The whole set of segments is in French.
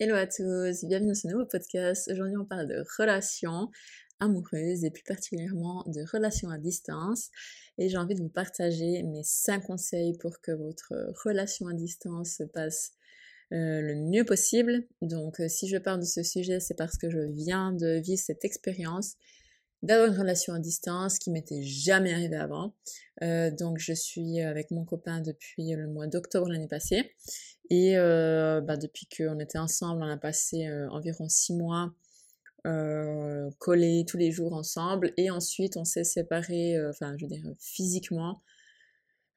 Hello à tous, bienvenue dans ce nouveau podcast. Aujourd'hui on parle de relations amoureuses et plus particulièrement de relations à distance. Et j'ai envie de vous partager mes 5 conseils pour que votre relation à distance se passe euh, le mieux possible. Donc euh, si je parle de ce sujet, c'est parce que je viens de vivre cette expérience d'avoir une relation à distance qui m'était jamais arrivée avant. Euh, donc je suis avec mon copain depuis le mois d'octobre l'année passée et euh, bah, depuis qu'on était ensemble, on a passé euh, environ six mois euh, collés tous les jours ensemble et ensuite on s'est séparés, enfin je veux dire physiquement.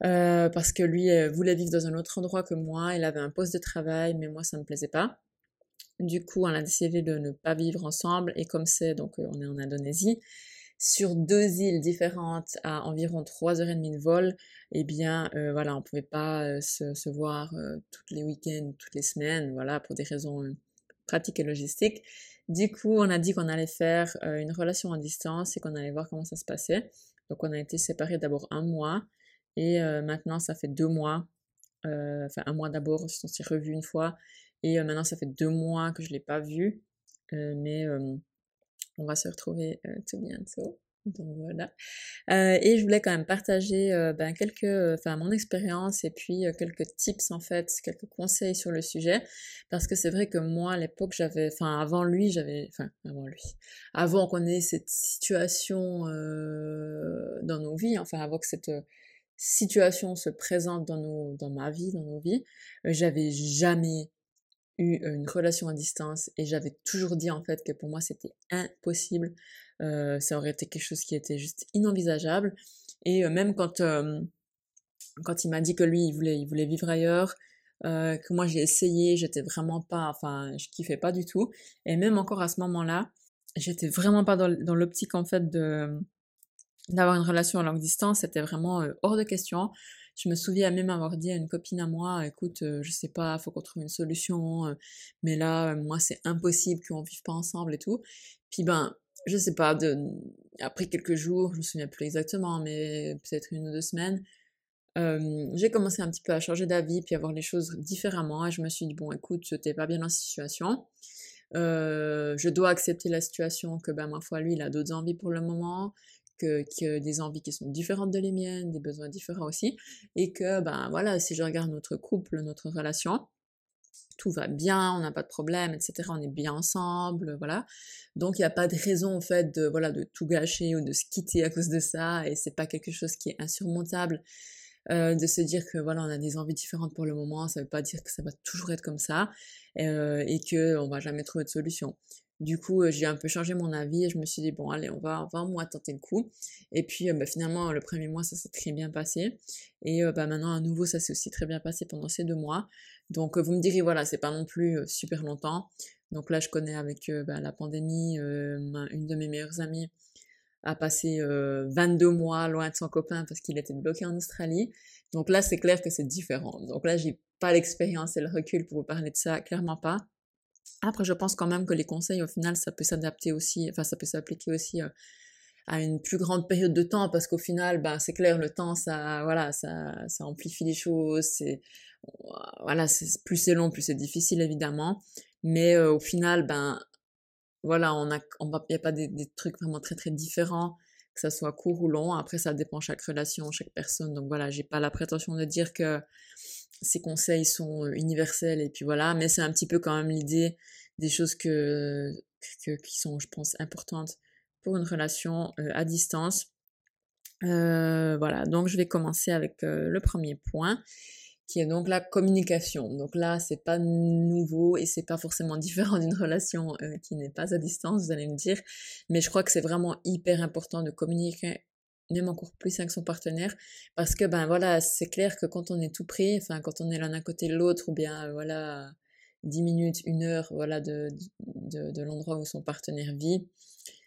parce que lui voulait vivre dans un autre endroit que moi, il avait un poste de travail, mais moi ça me plaisait pas. Du coup, on a décidé de ne pas vivre ensemble et comme c'est, donc euh, on est en Indonésie, sur deux îles différentes à environ trois heures et demie de vol, eh bien euh, voilà, on pouvait pas euh, se, voir tous les week-ends, toutes les semaines, voilà, pour des raisons pratiques et logistiques. Du coup, on a dit qu'on allait faire une relation à distance et qu'on allait voir comment ça se passait. Donc on a été séparés d'abord un mois et maintenant ça fait deux mois. Enfin un mois d'abord, on s'est revu une fois et maintenant, ça fait deux mois que je l'ai pas vu, euh, mais euh, on va se retrouver euh, tout bientôt. Donc voilà. et je voulais quand même partager ben, quelques, mon expérience et puis quelques tips en fait, quelques conseils sur le sujet, parce que c'est vrai que moi à l'époque j'avais, enfin avant lui j'avais, enfin avant lui, avant qu'on ait cette situation dans nos vies, enfin avant que cette situation se présente dans nos, dans ma vie, dans nos vies, j'avais jamais eu une relation à distance et j'avais toujours dit en fait que pour moi c'était impossible. Euh, ça aurait été quelque chose qui était juste inenvisageable. Et euh, même quand euh, quand il m'a dit que lui il voulait il voulait vivre ailleurs, euh, que moi j'ai essayé, j'étais vraiment pas, enfin je kiffais pas du tout. Et même encore à ce moment-là, j'étais vraiment pas dans, dans l'optique en fait de d'avoir une relation à longue distance. C'était vraiment hors de question. Je me souviens même avoir dit à une copine à moi, écoute, euh, je sais pas, faut qu'on trouve une solution, euh, mais là, euh, moi, c'est impossible qu'on vive pas ensemble et tout. Puis ben, je sais pas, après quelques jours, je me souviens plus exactement, mais peut-être une ou deux semaines, euh, j'ai commencé un petit peu à changer d'avis, puis à voir les choses différemment, et je me suis dit, bon, écoute, t'es pas bien dans cette situation. Je dois accepter la situation que, ben, ma foi, lui, il a d'autres envies pour le moment, que, que, des envies qui sont différentes de les miennes, des besoins différents aussi, et que ben voilà, si je regarde notre couple, notre relation, tout va bien, on n'a pas de problème, etc. On est bien ensemble, voilà. Donc il n'y a pas de raison en fait de voilà de tout gâcher ou de se quitter à cause de ça, et c'est pas quelque chose qui est insurmontable. Euh, de se dire que voilà on a des envies différentes pour le moment, ça veut pas dire que ça va toujours être comme ça euh, et que on va jamais trouver de solution. Du coup, euh, j'ai un peu changé mon avis et je me suis dit, bon, allez, on va, on va un mois tenter le coup. Et puis, euh, bah, finalement, le premier mois, ça s'est très bien passé. Et euh, bah, maintenant, à nouveau, ça s'est aussi très bien passé pendant ces deux mois. Donc, vous me direz, voilà, c'est pas non plus super longtemps. Donc là, je connais avec bah, la pandémie, une de mes meilleures amies a passé 22 mois loin de son copain parce qu'il était bloqué en Australie. Donc là, c'est clair que c'est différent. Donc là, j'ai pas l'expérience et le recul pour vous parler de ça, clairement pas. Après, je pense quand même que les conseils, au final, ça peut s'adapter aussi, enfin, ça peut s'appliquer aussi euh, à une plus grande période de temps, parce qu'au final, ben, c'est clair, le temps, ça, voilà, ça, ça amplifie les choses, c'est, voilà, plus c'est long, plus c'est difficile, évidemment. Mais euh, au final, ben, voilà, on a, on y a pas des, des, trucs vraiment très très différents, que ça soit court ou long. Après, ça dépend chaque relation, chaque personne. Donc voilà, j'ai pas la prétention de dire que ces conseils sont universels et puis voilà, mais c'est un petit peu quand même l'idée des choses que, que, qui sont, je pense, importantes pour une relation à distance. Euh, voilà, donc je vais commencer avec le premier point qui est donc la communication. Donc là, c'est pas nouveau et c'est pas forcément différent d'une relation qui n'est pas à distance, vous allez me dire, mais je crois que c'est vraiment hyper important de communiquer même encore plus avec son partenaire parce que ben voilà c'est clair que quand on est tout près enfin quand on est l'un à côté de l'autre ou bien voilà dix minutes une heure voilà de, de, de l'endroit où son partenaire vit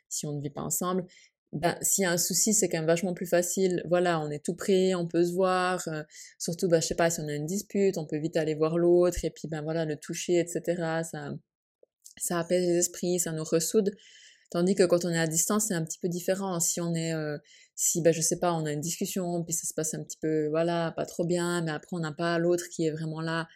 si on ne vit pas ensemble ben s'il y a un souci c'est quand même vachement plus facile. Voilà on est tout près on peut se voir euh, surtout ben je sais pas si on a une dispute on peut vite aller voir l'autre et puis ben voilà le toucher etc ça ça apaise les esprits ça nous ressoude Tandis que quand on est à distance, c'est un petit peu différent. Si on est, euh, si bah je sais pas, on a une discussion, puis ça se passe un petit peu, voilà, pas trop bien, mais après on n'a pas l'autre qui est vraiment là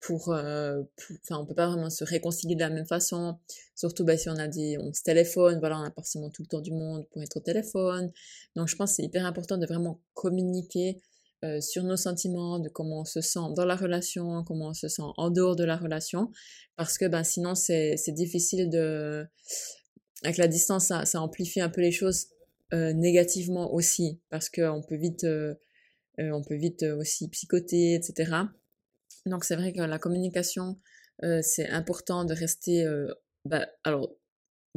pour, euh, enfin, on peut pas vraiment se réconcilier de la même façon. Surtout, bah, si on a des, on se téléphone, voilà, on a forcément tout le temps du monde pour être au téléphone. Donc, je pense que c'est hyper important de vraiment communiquer euh, sur nos sentiments, de comment on se sent dans la relation, comment on se sent en dehors de la relation, parce que ben sinon c'est difficile de avec la distance ça, amplifie un peu les choses euh, négativement aussi, parce qu'on peut vite euh, euh, on peut vite aussi psychoter, etc. Donc c'est vrai que la communication c'est important de rester bah, alors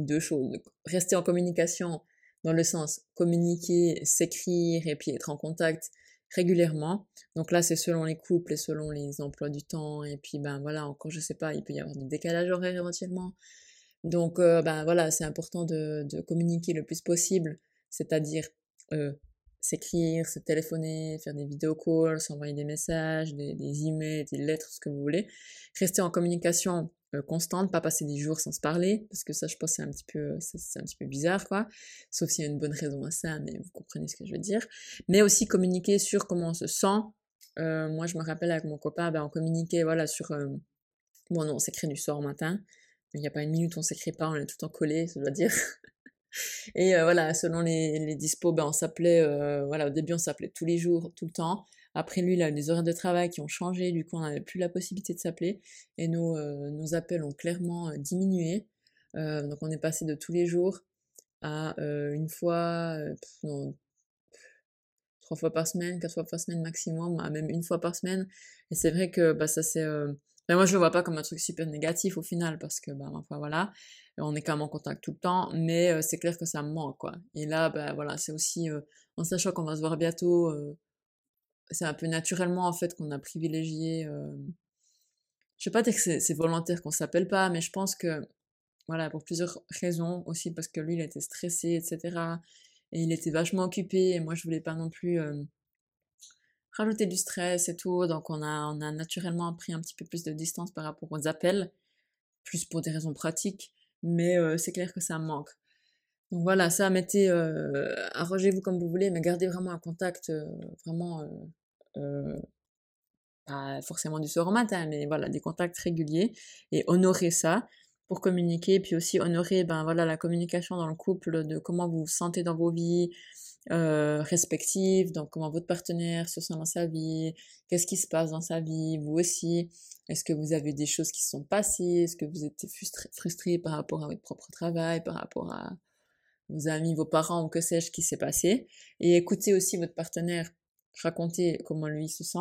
deux choses rester en communication dans le sens communiquer, s'écrire et puis être en contact régulièrement. Donc là, c'est selon les couples et selon les emplois du temps. Et puis, ben voilà, encore, je sais pas, il peut y avoir des décalages horaires éventuellement. Donc, euh, ben voilà, c'est important de, de, communiquer le plus possible, c'est-à-dire euh, s'écrire, se téléphoner, faire des vidéo calls, s'envoyer des messages, des, des emails, des lettres, ce que vous voulez. Rester en communication euh, constante, pas passer des jours sans se parler, parce que ça, je pense, c'est un petit peu, c'est un petit peu bizarre, quoi. Sauf s'il y a une bonne raison à ça, mais vous comprenez ce que je veux dire. Mais aussi communiquer sur comment on se sent. Moi, je me rappelle avec mon copain, ben, on communiquait, voilà, sur, bon, non, on s'écrit du soir au matin. Il n'y a pas une minute on s'écrit pas, on est tout le temps collé, je dois dire. Et euh, voilà, selon les, les dispos, ben, on s'appelait, euh, voilà, au début, on s'appelait tous les jours, tout le temps. Après lui, il a eu des horaires de travail qui ont changé, du coup on n'avait plus la possibilité de s'appeler et nos, euh, nos appels ont clairement euh, diminué. Euh, donc on est passé de tous les jours à une fois, non, trois fois par semaine, quatre fois par semaine maximum, à même une fois par semaine. Et c'est vrai que bah, ça c'est... Ben, moi je le vois pas comme un truc super négatif au final parce que bah enfin voilà on est quand même en contact tout le temps mais c'est clair que ça me manque quoi et là bah voilà c'est aussi en sachant qu'on va se voir bientôt c'est un peu naturellement en fait qu'on a privilégié. Euh... Je sais pas dire que c'est volontaire qu'on s'appelle pas, mais je pense que voilà pour plusieurs raisons aussi parce que lui il était stressé etc et il était vachement occupé et moi je voulais pas non plus euh, rajouter du stress et tout donc on a on a naturellement pris un petit peu plus de distance par rapport aux appels plus pour des raisons pratiques mais euh, c'est clair que ça manque. Donc voilà, ça, mettez, euh, arrangez-vous comme vous voulez, mais gardez vraiment un contact, euh, vraiment, euh, euh, pas forcément du soir au matin, mais voilà, des contacts réguliers, et honorez ça pour communiquer, puis aussi honorer, ben voilà, la communication dans le couple, de comment vous vous sentez dans vos vies euh, respectives, donc comment votre partenaire se sent dans sa vie, qu'est-ce qui se passe dans sa vie, vous aussi, est-ce que vous avez des choses qui se sont passées, est-ce que vous êtes frustré, par rapport à votre propre travail, par rapport à vos amis, vos parents ou que sais-je qui s'est passé? Et écoutez aussi votre partenaire raconter comment lui se sent,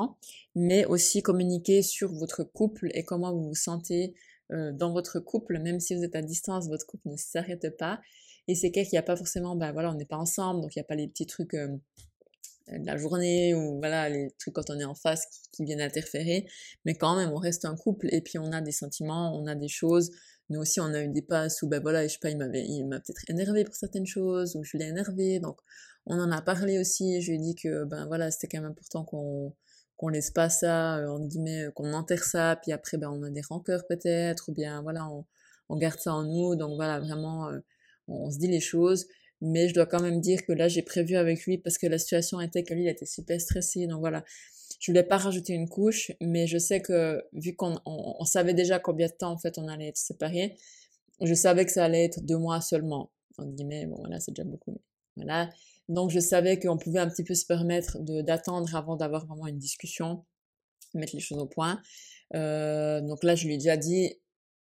mais aussi communiquer sur votre couple et comment vous vous sentez euh, dans votre couple, même si vous êtes à distance, votre couple ne s'arrête pas. Et c'est qu'il n'y a pas forcément, ben voilà, on n'est pas ensemble, donc il n'y a pas les petits trucs euh, de la journée ou voilà les trucs quand on est en face qui, qui, viennent interférer, mais quand même on reste un couple et puis on a des sentiments, on a des choses, nous aussi, on a eu des passes où, ben voilà, je sais pas, il m'a peut-être énervé pour certaines choses, ou je l'ai énervé, donc on en a parlé aussi, je lui ai dit que, ben voilà, c'était quand même important qu'on, qu'on laisse pas ça, euh, entre guillemets, qu'on enterre ça, puis après, ben on a des rancœurs peut-être, ou bien, voilà, on, garde ça en nous, donc voilà, vraiment, euh, on, se dit les choses, mais je dois quand même dire que là, j'ai prévu avec lui, parce que la situation était que lui, il était super stressé, donc voilà, je voulais pas rajouter une couche, mais je sais que vu qu'on on, on savait déjà combien de temps en fait on allait être séparés, je savais que ça allait être deux mois seulement. En guillemets, bon voilà, c'est déjà beaucoup. Voilà. Donc je savais qu'on pouvait un petit peu se permettre d'attendre avant d'avoir vraiment une discussion, mettre les choses au point. Euh, donc là, je lui ai déjà dit,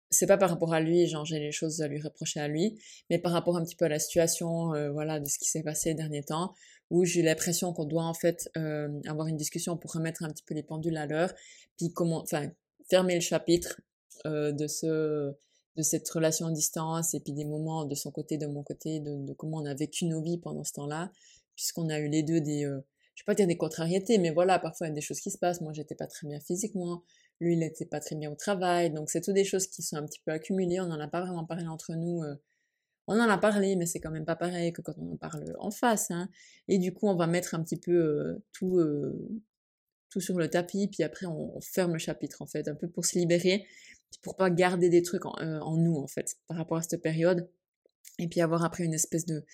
c'est pas par rapport à lui, genre j'ai les choses à lui reprocher à lui, mais par rapport un petit peu à la situation, euh, voilà, de ce qui s'est passé les derniers temps où j'ai l'impression qu'on doit en fait euh, avoir une discussion pour remettre un petit peu les pendules à l'heure, puis comment, enfin, fermer le chapitre euh, de ce de cette relation à distance et puis des moments de son côté, de mon côté, de, de comment on a vécu nos vies pendant ce temps-là, puisqu'on a eu les deux des, euh, je vais pas dire des contrariétés, mais voilà, parfois il y a des choses qui se passent. Moi, j'étais pas très bien physiquement, lui, il était pas très bien au travail, donc c'est tout des choses qui sont un petit peu accumulées. On n'en a pas vraiment parlé entre nous. Euh, on en a parlé, mais c'est quand même pas pareil que quand on en parle en face. Hein. Et du coup, on va mettre un petit peu euh, tout, euh, tout sur le tapis, puis après on, ferme le chapitre en fait, un peu pour se libérer, pour pas garder des trucs en, nous en fait, par rapport à cette période. Et puis avoir après une espèce de,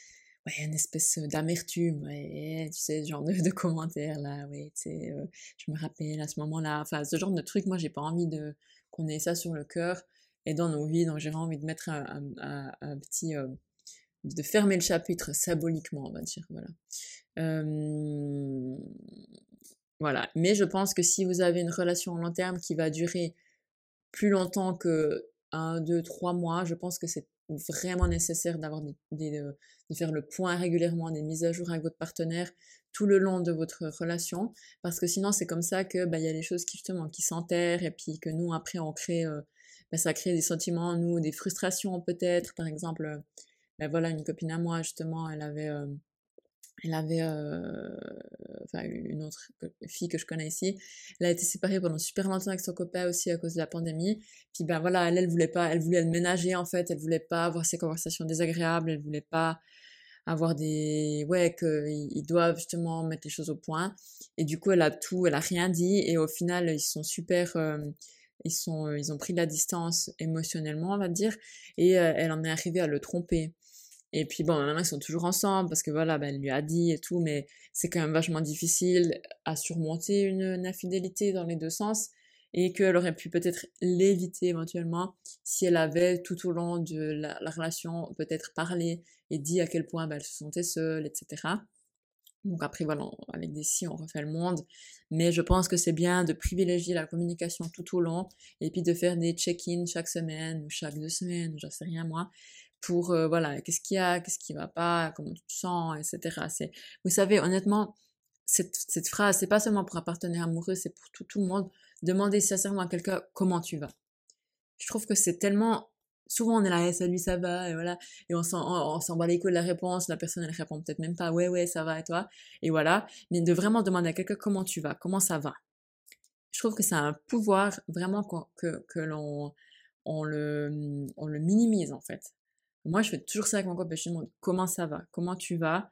ouais, une espèce d'amertume, ouais, tu sais, ce genre de, commentaires là, ouais, tu sais, je me rappelle à ce moment-là, enfin, ce genre de truc, moi, j'ai pas envie de qu'on ait ça sur le cœur et dans nos vies, donc j'ai envie de mettre un, petit, euh, de fermer le chapitre symboliquement, on va dire, voilà. Euh, voilà, mais je pense que si vous avez une relation à long terme qui va durer plus longtemps que un, deux, trois mois, je pense que c'est vraiment nécessaire d'avoir des, de, faire le point régulièrement, des mises à jour avec votre partenaire tout le long de votre relation, parce que sinon c'est comme ça que bah, il y a des choses qui justement qui s'enterrent et puis que nous après on crée, euh, bah, ça crée des sentiments, nous des frustrations peut-être, par exemple, bah, voilà une copine à moi justement, elle avait euh, elle avait euh, enfin une autre fille que je connais ici. Elle a été séparée pendant super longtemps avec son copain aussi à cause de la pandémie. Puis ben voilà elle elle voulait pas elle voulait le ménager en fait. Elle voulait pas avoir ces conversations désagréables. Elle voulait pas avoir des ouais qu'ils doivent justement mettre les choses au point. Et du coup elle a tout elle a rien dit. Et au final ils sont super euh, ils sont ils ont pris de la distance émotionnellement on va dire. Et euh, elle en est arrivée à le tromper et puis bon, maintenant ils sont toujours ensemble parce que voilà, ben, elle lui a dit et tout, mais c'est quand même vachement difficile à surmonter une, infidélité dans les deux sens et qu'elle aurait pu peut-être l'éviter éventuellement si elle avait tout au long de la, relation peut-être parlé et dit à quel point ben, elle se sentait seule, etc. Donc après voilà, avec des si on refait le monde, mais je pense que c'est bien de privilégier la communication tout au long et puis de faire des check-ins chaque semaine ou chaque deux semaines, j'en sais rien moi, pour euh, voilà qu'est-ce qu'il y a, qu'est-ce qui va pas, comment tu te sens, etc. C'est, vous savez, honnêtement, cette, cette phrase, c'est pas seulement pour un partenaire amoureux, c'est pour tout, tout le monde. Demander sincèrement à quelqu'un comment tu vas. Je trouve que c'est tellement souvent on est là, hey, salut, ça va, et voilà, et on s'en, on, s'en bat les couilles de la réponse, la personne elle répond peut-être même pas, ouais, ouais, ça va, et toi, et voilà, mais de vraiment demander à quelqu'un comment tu vas, comment ça va. Je trouve que c'est un pouvoir vraiment que, que l'on on le, on le minimise en fait. Moi, je fais toujours ça avec mon copain. Je lui demande comment ça va, comment tu vas,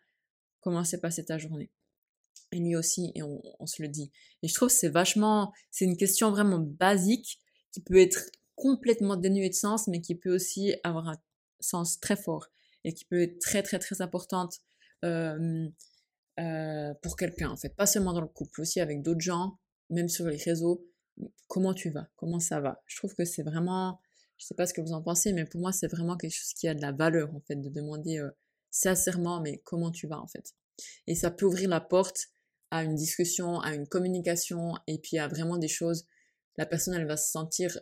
comment s'est passée ta journée? Et lui aussi, et on, se le dit. Et je trouve que c'est vachement, c'est une question vraiment basique qui peut être complètement dénuée de sens, mais qui peut aussi avoir un sens très fort et qui peut être très très très importante euh, pour quelqu'un en fait. Pas seulement dans le couple, aussi avec d'autres gens, même sur les réseaux. Comment tu vas? Comment ça va? Je trouve que c'est vraiment je sais pas ce que vous en pensez, mais pour moi, c'est vraiment quelque chose qui a de la valeur, en fait, de demander euh, sincèrement, mais comment tu vas, en fait. Et ça peut ouvrir la porte à une discussion, à une communication, et puis à vraiment des choses. La personne, elle va se sentir,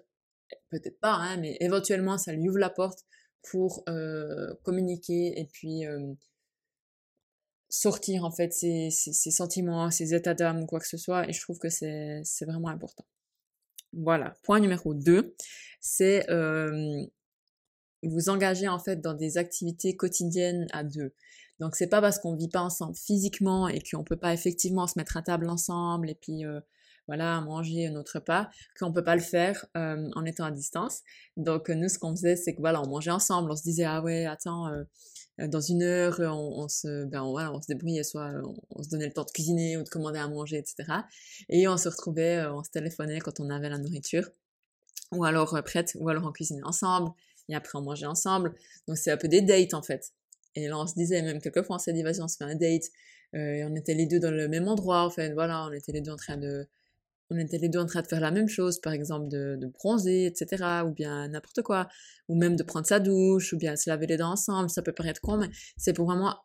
peut-être pas, hein, mais éventuellement, ça lui ouvre la porte pour euh, communiquer et puis euh, sortir, en fait, ses, ses sentiments, ses états d'âme, quoi que ce soit. Et je trouve que c'est vraiment important. Voilà. Point numéro 2, c'est euh, vous engager en fait dans des activités quotidiennes à deux. Donc c'est pas parce qu'on vit pas ensemble physiquement et qu'on peut pas effectivement se mettre à table ensemble et puis euh, voilà manger notre repas qu'on peut pas le faire euh, en étant à distance. Donc nous ce qu'on faisait c'est que voilà on mangeait ensemble, on se disait ah ouais attends dans une heure, on, se, ben, on, se débrouillait, soit on, se donnait le temps de cuisiner ou de commander à manger, etc. Et on se retrouvait, euh, on se téléphonait quand on avait la nourriture, ou alors euh, prête, ou alors on cuisinait ensemble, et après on mangeait ensemble. Donc c'est un peu des dates en fait. Et là on se disait, même quelquefois on s'est dit, vas-y on se fait un date, et on était les deux dans le même endroit, en fait, voilà, on était les deux en train de on était les deux en train de faire la même chose, par exemple de, de bronzer, etc., ou bien n'importe quoi, ou même de prendre sa douche, ou bien se laver les dents ensemble, ça peut paraître con, mais c'est pour vraiment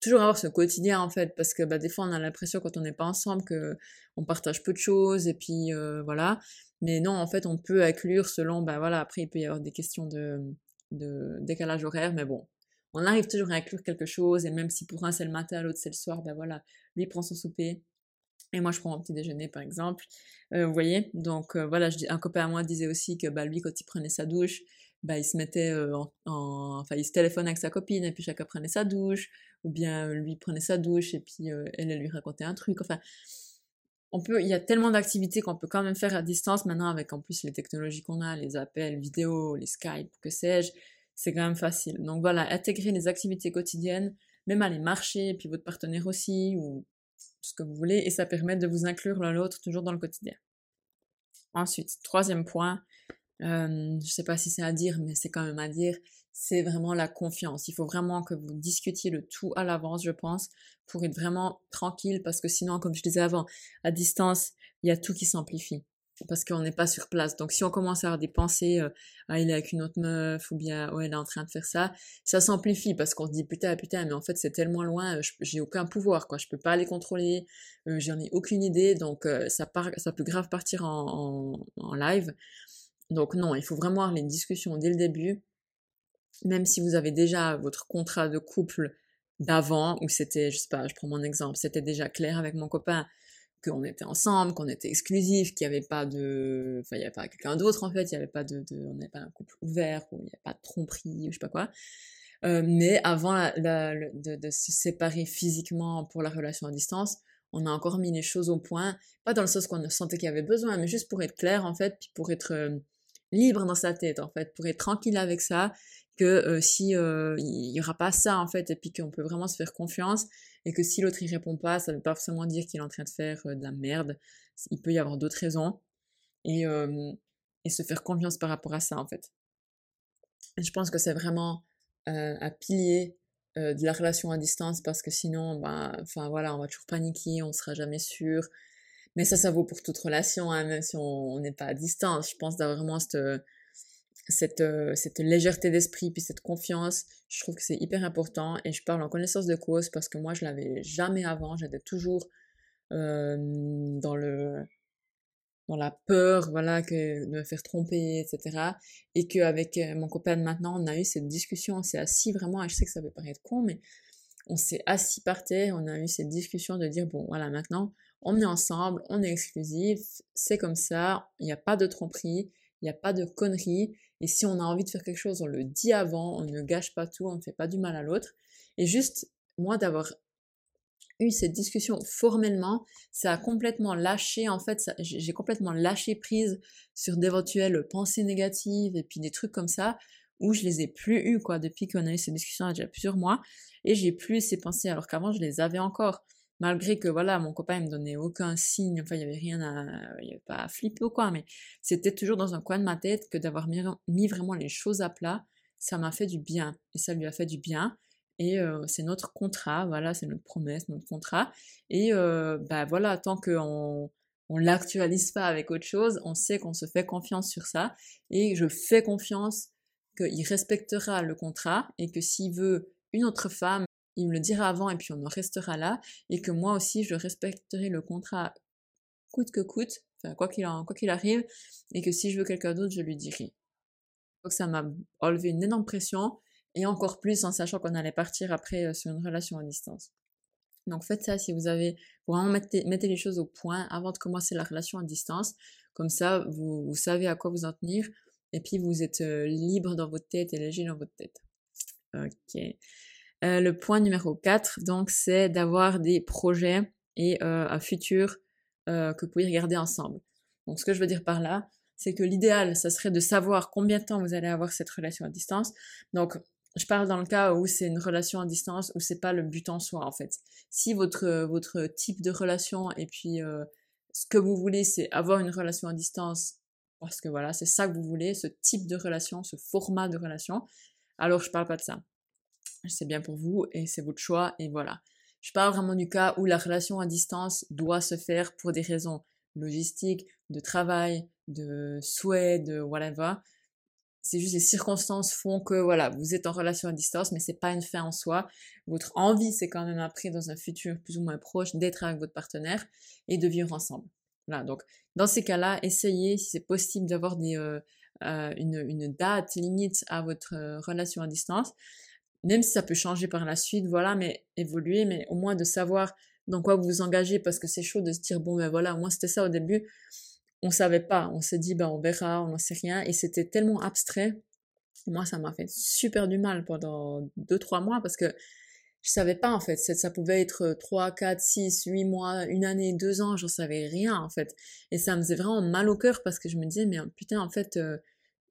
toujours avoir ce quotidien en fait, parce que bah, des fois on a l'impression quand on n'est pas ensemble que on partage peu de choses, et puis euh, voilà, mais non, en fait on peut inclure selon, bah voilà, après il peut y avoir des questions de, de décalage horaire, mais bon, on arrive toujours à inclure quelque chose, et même si pour un c'est le matin, l'autre c'est le soir, ben voilà, lui prend son souper, et moi, je prends mon petit déjeuner, par exemple. Euh, vous voyez Donc, euh, voilà, un copain à moi disait aussi que bah, lui, quand il prenait sa douche, bah, il se mettait euh, en, Enfin, il se téléphone avec sa copine, et puis chacun prenait sa douche. Ou bien, lui prenait sa douche, et puis elle, lui racontait un truc. Enfin, on peut, il y a tellement d'activités qu'on peut quand même faire à distance maintenant, avec en plus les technologies qu'on a, les appels vidéo, les Skype, que sais-je. C'est quand même facile. Donc voilà, intégrer les activités quotidiennes, même aller marcher, et puis votre partenaire aussi, ce que vous voulez, et ça permet de vous inclure l'un l'autre toujours dans le quotidien. Ensuite, troisième point, euh, je sais pas si c'est à dire, mais c'est quand même à dire, c'est vraiment la confiance. Il faut vraiment que vous discutiez le tout à l'avance, je pense, pour être vraiment tranquille, parce que sinon, comme je disais avant, à distance, il y a tout qui s'amplifie parce qu'on n'est pas sur place. Donc si on commence à avoir des pensées, ah il est avec une autre meuf, ou bien ouais elle est en train de faire ça, ça s'amplifie parce qu'on se dit putain putain mais en fait c'est tellement loin, j'ai aucun pouvoir quoi, je peux pas les contrôler, euh, j'en ai aucune idée, donc euh, ça peut grave partir en, en, live. Donc non, il faut vraiment avoir les discussions dès le début, même si vous avez déjà votre contrat de couple d'avant où c'était, je sais pas, je prends mon exemple, c'était déjà clair avec mon copain qu'on était ensemble, qu'on était exclusif, qu'il n'y avait pas de, enfin il n'y avait pas quelqu'un d'autre en fait, il n'y avait pas de, on n'avait pas un couple ouvert, il n'y avait pas de tromperie ou je sais pas quoi. Euh, mais avant de, de, se séparer physiquement pour la relation à distance, on a encore mis les choses au point, pas dans le sens qu'on sentait qu'il y avait besoin, mais juste pour être clair en fait, puis pour être euh, libre dans sa tête en fait, pour être tranquille avec ça, que euh, si il y aura pas ça en fait, et puis qu'on peut vraiment se faire confiance, et que si l'autre y répond pas, ça ne veut pas forcément dire qu'il est en train de faire euh, de la merde. Il peut y avoir d'autres raisons et, euh, et se faire confiance par rapport à ça en fait. je pense que c'est vraiment euh, un pilier de la relation à distance parce que sinon, ben, enfin voilà, on va toujours paniquer, on sera jamais sûr. Mais ça, ça vaut pour toute relation, hein, même si on n'est pas à distance. Je pense d'avoir vraiment cette cette, euh, cette légèreté d'esprit puis cette confiance, je trouve que c'est hyper important et je parle en connaissance de cause parce que moi je l'avais jamais avant, j'étais toujours euh, dans le dans la peur voilà que de me faire tromper etc et qu'avec euh, mon copain maintenant on a eu cette discussion on s'est assis vraiment je sais que ça peut paraître con mais on s'est assis par terre on a eu cette discussion de dire bon voilà maintenant on est ensemble on est exclusif c'est comme ça il n'y a pas de tromperie il n'y a pas de conneries. Et si on a envie de faire quelque chose, on le dit avant, on ne gâche pas tout, on ne fait pas du mal à l'autre. Et juste, moi, d'avoir eu cette discussion formellement, ça a complètement lâché, en fait, j'ai complètement lâché prise sur d'éventuelles pensées négatives et puis des trucs comme ça, où je les ai plus eu, quoi, depuis qu'on a eu cette discussion il y a déjà plusieurs mois, et j'ai plus ces pensées, alors qu'avant, je les avais encore malgré que voilà mon copain me donnait aucun signe enfin il y avait rien à il y pas à flipper ou quoi mais c'était toujours dans un coin de ma tête que d'avoir mis, vraiment les choses à plat ça m'a fait du bien et ça lui a fait du bien. Et euh, c'est notre contrat voilà c'est notre promesse notre contrat. Et euh, bah voilà tant qu'on on l'actualise pas avec autre chose on sait qu'on se fait confiance sur ça. Et je fais confiance qu'il respectera le contrat et que s'il veut une autre femme il me le dira avant et puis on en restera là, et que moi aussi je respecterai le contrat coûte que coûte, quoi qu'il arrive, et que si je veux quelqu'un d'autre, je lui dirai. Donc ça m'a enlevé une énorme pression, et encore plus en sachant qu'on allait partir après euh, sur une relation à distance. Donc faites ça si vous avez vraiment mettez, mettez les choses au point avant de commencer la relation à distance. Comme ça, vous, vous savez à quoi vous en tenir et puis vous êtes euh, libre dans votre tête et léger dans votre tête. Ok. Euh, le point numéro 4, donc, c'est d'avoir des projets et euh, un futur euh, que vous pouvez regarder ensemble. Donc, ce que je veux dire par là, c'est que l'idéal, ça serait de savoir combien de temps vous allez avoir cette relation à distance. Donc, je parle dans le cas où c'est une relation à distance où c'est pas le but en soi en fait. Si votre type de relation et puis ce que vous voulez c'est avoir une relation à distance parce que voilà c'est ça que vous voulez, ce type de relation, ce format de relation, alors je parle pas de ça c'est bien pour vous et c'est votre choix et voilà. Je parle vraiment du cas où la relation à distance doit se faire pour des raisons logistiques, de travail, de souhait, de whatever. C'est juste les circonstances font que voilà, vous êtes en relation à distance, mais c'est pas une fin en soi. Votre envie, c'est quand même après dans un futur plus ou moins proche d'être avec votre partenaire et de vivre ensemble. Voilà, donc dans ces cas-là, essayez si c'est possible d'avoir euh, euh, une, une, date limite à votre euh, relation à distance même si ça peut changer par la suite, voilà, mais évoluer, mais au moins de savoir dans quoi vous vous engagez, parce que c'est chaud de se dire, bon, ben voilà, moi c'était ça au début, on savait pas, on s'est dit, ben on verra, on n'en sait rien, et c'était tellement abstrait, moi ça m'a fait super du mal pendant 2-3 mois, parce que je savais pas en fait, ça pouvait être 3, 4, 6, 8 mois, une année, deux ans, j'en savais rien en fait, et ça me faisait vraiment mal au cœur, parce que je me disais, mais putain, en fait... Euh,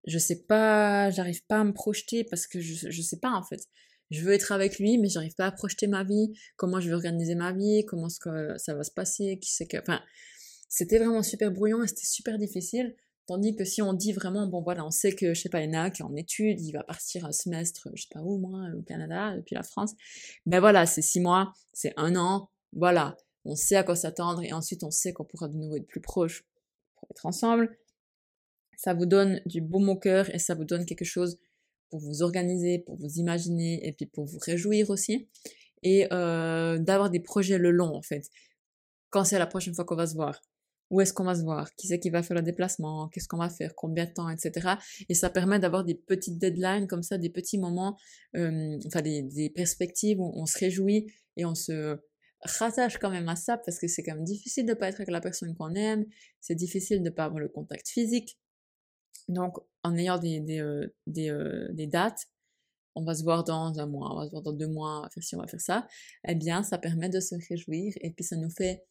je sais pas, j'arrive pas à me projeter parce que je, je sais pas en fait. Je veux être avec lui, mais j'arrive pas à projeter ma vie, comment je vais organiser ma vie, comment ce que ça va se passer, qui c'est que, enfin, c'était vraiment super brouillon et c'était super difficile. Tandis que si on dit vraiment, bon voilà, on sait que, je sais pas, il en qui est en études, il va partir un semestre, je sais pas où, moi, au Canada, depuis la France, ben voilà, c'est six mois, c'est un an, voilà, on sait à quoi s'attendre, et ensuite on sait qu'on pourra de nouveau être plus proche pour être ensemble. Ça vous donne du baume au cœur, et ça vous donne quelque chose pour vous organiser, pour vous imaginer, et puis pour vous réjouir aussi, et euh, d'avoir des projets le long, en fait. Quand c'est la prochaine fois qu'on va se voir. Où est-ce qu'on va se voir, qui c'est qui va faire le déplacement, qu'est-ce qu'on va faire, combien de temps, etc. Et ça permet d'avoir des petites deadlines comme ça, des petits moments, euh, enfin des, perspectives où on se réjouit et on se rattache quand même à ça parce que c'est quand même difficile de pas être avec la personne qu'on aime, c'est difficile de pas avoir le contact physique. Donc en ayant des, des, euh, euh, des dates, on va se voir dans un mois, on va se voir dans deux mois, on va faire ci, on va faire ça, eh bien ça permet de se réjouir et puis ça nous fait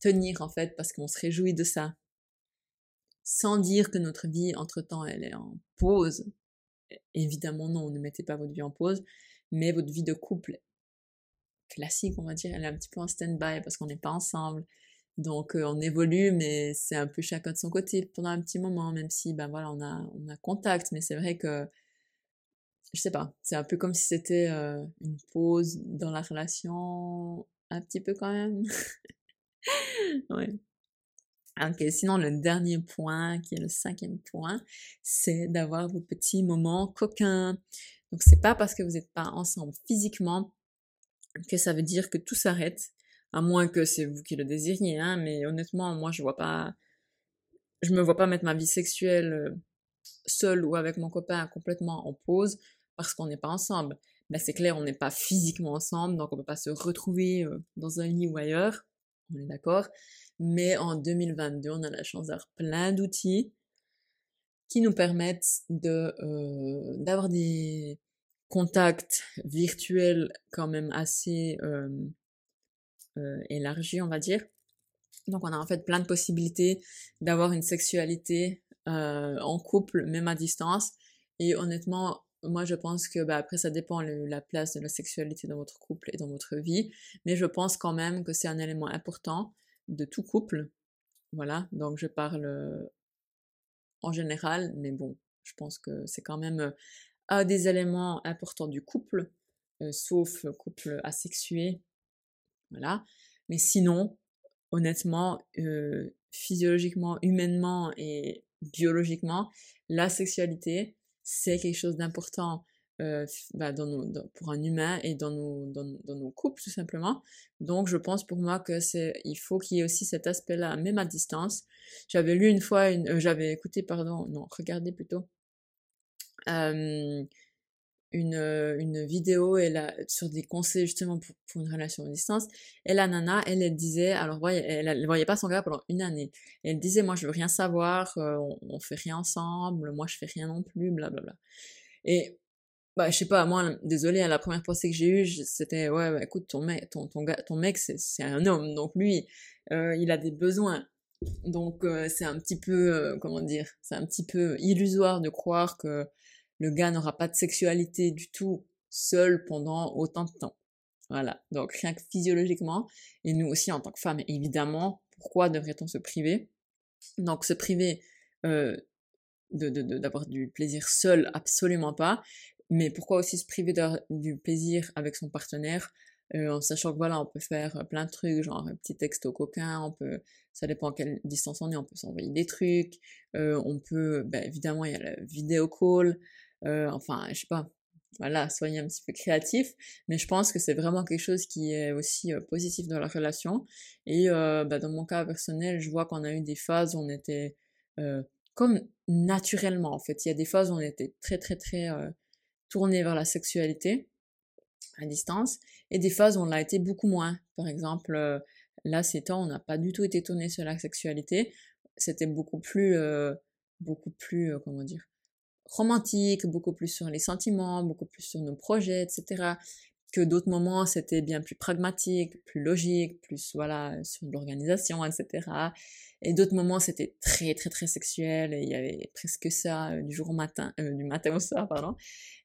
tenir en fait parce qu'on se réjouit de ça. Sans dire que notre vie entre-temps elle est en pause. Évidemment non, ne mettez pas votre vie en pause, mais votre vie de couple classique, on va dire, elle est un petit peu en stand-by parce qu'on n'est pas ensemble. Donc euh, on évolue, mais c'est un peu chacun de son côté pendant un petit moment, même si ben voilà on a on a contact, mais c'est vrai que je sais pas, c'est un peu comme si c'était euh, une pause dans la relation, un petit peu quand même. ouais. Ok, sinon le dernier point, qui est le cinquième point, c'est d'avoir vos petits moments coquins. Donc c'est pas parce que vous n'êtes pas ensemble physiquement que ça veut dire que tout s'arrête, à moins que c'est vous qui le désiriez, hein, mais honnêtement, moi je vois pas, je me vois pas mettre ma vie sexuelle euh, seule ou avec mon copain complètement en pause parce qu'on n'est pas ensemble. Ben c'est clair, on n'est pas physiquement ensemble, donc on peut pas se retrouver euh, dans un lit ou ailleurs on est d'accord. Mais en 2022, on a la chance d'avoir plein d'outils qui nous permettent de euh, d'avoir des contacts virtuels quand même assez euh, euh, élargis, on va dire. Donc on a en fait plein de possibilités d'avoir une sexualité en couple, même à distance. Et honnêtement, moi je pense que bah, après ça dépend de la place de la sexualité dans votre couple et dans votre vie, mais je pense quand même que c'est un élément important de tout couple. Voilà, donc je parle euh, en général, mais bon, je pense que c'est quand même euh, un des éléments importants du couple, euh, sauf couple asexué. Voilà, mais sinon, honnêtement, physiologiquement, humainement et biologiquement, la sexualité, c'est quelque chose d'important bah, pour un humain et dans nos, couples tout simplement. Donc je pense pour moi que c'est il faut qu'il y ait aussi cet aspect-là, même à distance. J'avais lu une fois, euh, j'avais écouté, pardon, non, regardé plutôt, une, euh, une vidéo elle a, sur des conseils justement pour, pour, une relation à distance. Et la nana, elle, elle disait, alors elle, elle, voyait pas son gars pendant une année. elle disait, moi je veux rien savoir, euh, on, on, fait rien ensemble, moi je fais rien non plus, blablabla. Et bah je sais pas, moi désolé, hein, la première pensée que j'ai eue, c'était ouais, bah, écoute ton mec, ton ton gars, ton mec c'est un homme, donc lui euh, il a des besoins. Donc euh, c'est un petit peu comment dire, c'est un petit peu illusoire de croire que le gars n'aura pas de sexualité du tout seul pendant autant de temps. Voilà, donc rien que physiologiquement, et nous aussi en tant que femmes, évidemment, pourquoi devrait-on se priver? Donc se priver euh, d'avoir du plaisir seul, absolument pas, mais pourquoi aussi se priver du plaisir avec son partenaire euh, en sachant que voilà, on peut faire plein de trucs, genre un petit texte au coquin, on peut, ça dépend à quelle distance on est, on peut s'envoyer des trucs, euh, on peut, ben, évidemment, il y a la vidéo call, euh, enfin, je sais pas, voilà, soyez un petit peu créatif, mais je pense que c'est vraiment quelque chose qui est aussi euh, positif dans la relation. Et euh, bah, dans mon cas personnel, je vois qu'on a eu des phases où on était euh, comme naturellement, en fait. Il y a des phases où on était très très très euh, tourné vers la sexualité à distance, et des phases où on l'a été beaucoup moins. Par exemple, euh, là, ces temps, on n'a pas du tout été tourné sur la sexualité. C'était beaucoup plus, beaucoup plus, comment dire, romantique, beaucoup plus sur les sentiments, beaucoup plus sur nos projets, etc. Que d'autres moments, c'était bien plus pragmatique, plus logique, plus, voilà, sur l'organisation, etc. Et d'autres moments, c'était très, très, très sexuel, et il y avait presque ça euh, du jour au matin, euh, du matin au soir, pardon.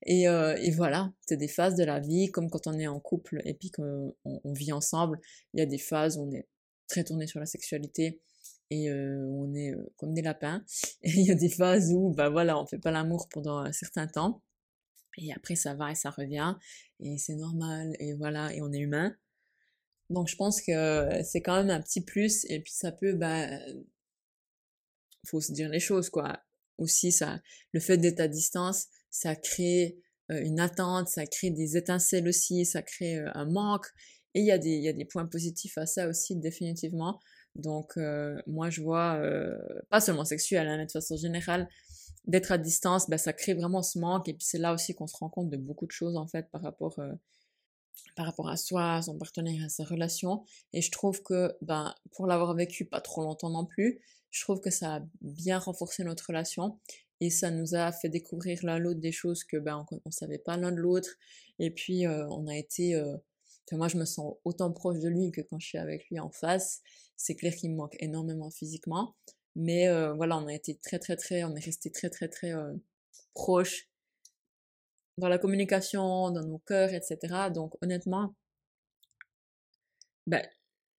Et, euh, et voilà, c'est des phases de la vie, comme quand on est en couple et puis qu'on on vit ensemble, il y a des phases où on est très tourné sur la sexualité, et on est comme des lapins. Et il y a des phases où, bah voilà, on fait pas l'amour pendant un certain temps. Et après, ça va et ça revient. Et c'est normal. Et voilà, et on est humain. Donc, je pense que c'est quand même un petit plus. Et puis, ça peut, bah, faut se dire les choses, quoi. Aussi, ça, le fait d'être à distance, ça crée une attente, ça crée des étincelles aussi, ça crée un manque. Et il y, des, y a des points positifs à ça aussi, définitivement. Donc, euh, moi, je vois, euh, pas seulement sexuel, hein, mais de façon générale, d'être à distance, ben, ça crée vraiment ce manque. Et puis, c'est là aussi qu'on se rend compte de beaucoup de choses, en fait, par rapport, euh, par rapport à soi, à son partenaire, à sa relation. Et je trouve que, ben, pour l'avoir vécu pas trop longtemps non plus, je trouve que ça a bien renforcé notre relation. Et ça nous a fait découvrir l'un l'autre des choses que, ben, on, on savait pas l'un de l'autre. Et puis, on a été moi, je me sens autant proche de lui que quand je suis avec lui en face. C'est clair qu'il me manque énormément physiquement. Mais voilà, on a été très, très, très, on est resté très, très, très euh, proches dans la communication, dans nos cœurs, etc. Donc, honnêtement, ben,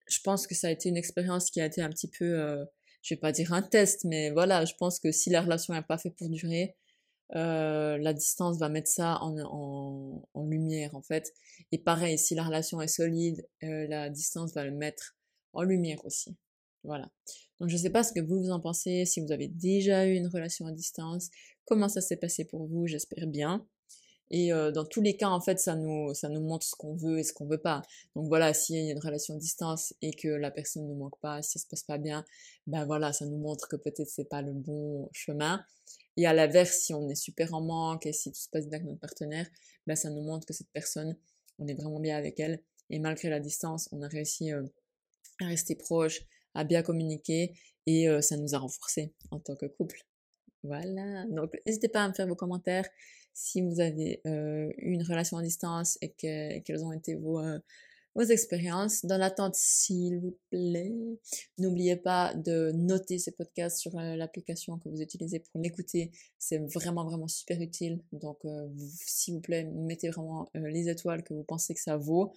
je pense que ça a été une expérience qui a été un petit peu, euh, je vais pas dire un test, mais voilà, je pense que si la relation n'est pas faite pour durer, la distance va mettre ça en, en, lumière en fait. Et pareil, si la relation est solide, la distance va le mettre en lumière aussi. Voilà. Donc je sais pas ce que vous vous en pensez, si vous avez déjà eu une relation à distance, comment ça s'est passé pour vous, j'espère bien. Et euh, dans tous les cas, en fait, ça nous, ça nous montre ce qu'on veut et ce qu'on veut pas. Donc voilà, s'il y a une relation à distance et que la personne ne manque pas, si ça se passe pas bien, ben voilà, ça nous montre que peut-être c'est pas le bon chemin. Et à l'inverse, si on est super en manque et si tout se passe bien avec notre partenaire, ben ça nous montre que cette personne, on est vraiment bien avec elle. Et malgré la distance, on a réussi euh, à rester proche, à bien communiquer et euh, ça nous a renforcés en tant que couple. Voilà. Donc, n'hésitez pas à me faire vos commentaires si vous avez euh, eu une relation à distance et que, quelles ont été vos, euh, vos expériences. Dans l'attente, s'il vous plaît, n'oubliez pas de noter ces podcasts sur euh, l'application que vous utilisez pour l'écouter. C'est vraiment, vraiment super utile. Donc, s'il vous plaît, mettez vraiment les étoiles que vous pensez que ça vaut.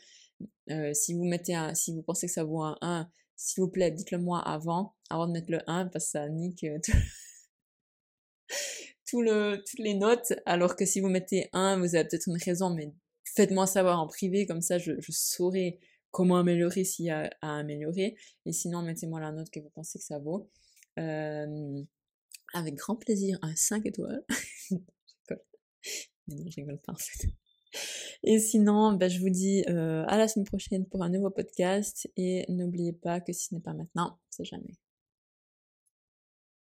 Si vous mettez un, si vous pensez que ça vaut un 1, s'il vous plaît, dites-le moi avant, avant de mettre le 1, parce que ça nique tout le, toutes les notes, alors que si vous mettez un, vous avez peut-être une raison, mais faites-moi savoir en privé, comme ça je, je saurai comment améliorer s'il y a à améliorer. Et sinon, mettez-moi la note que vous pensez que ça vaut. Euh, avec grand plaisir, un 5 étoiles. mais non, je rigole pas en fait. Et sinon, ben, je vous dis euh, à la semaine prochaine pour un nouveau podcast. Et n'oubliez pas que si ce n'est pas maintenant, c'est jamais.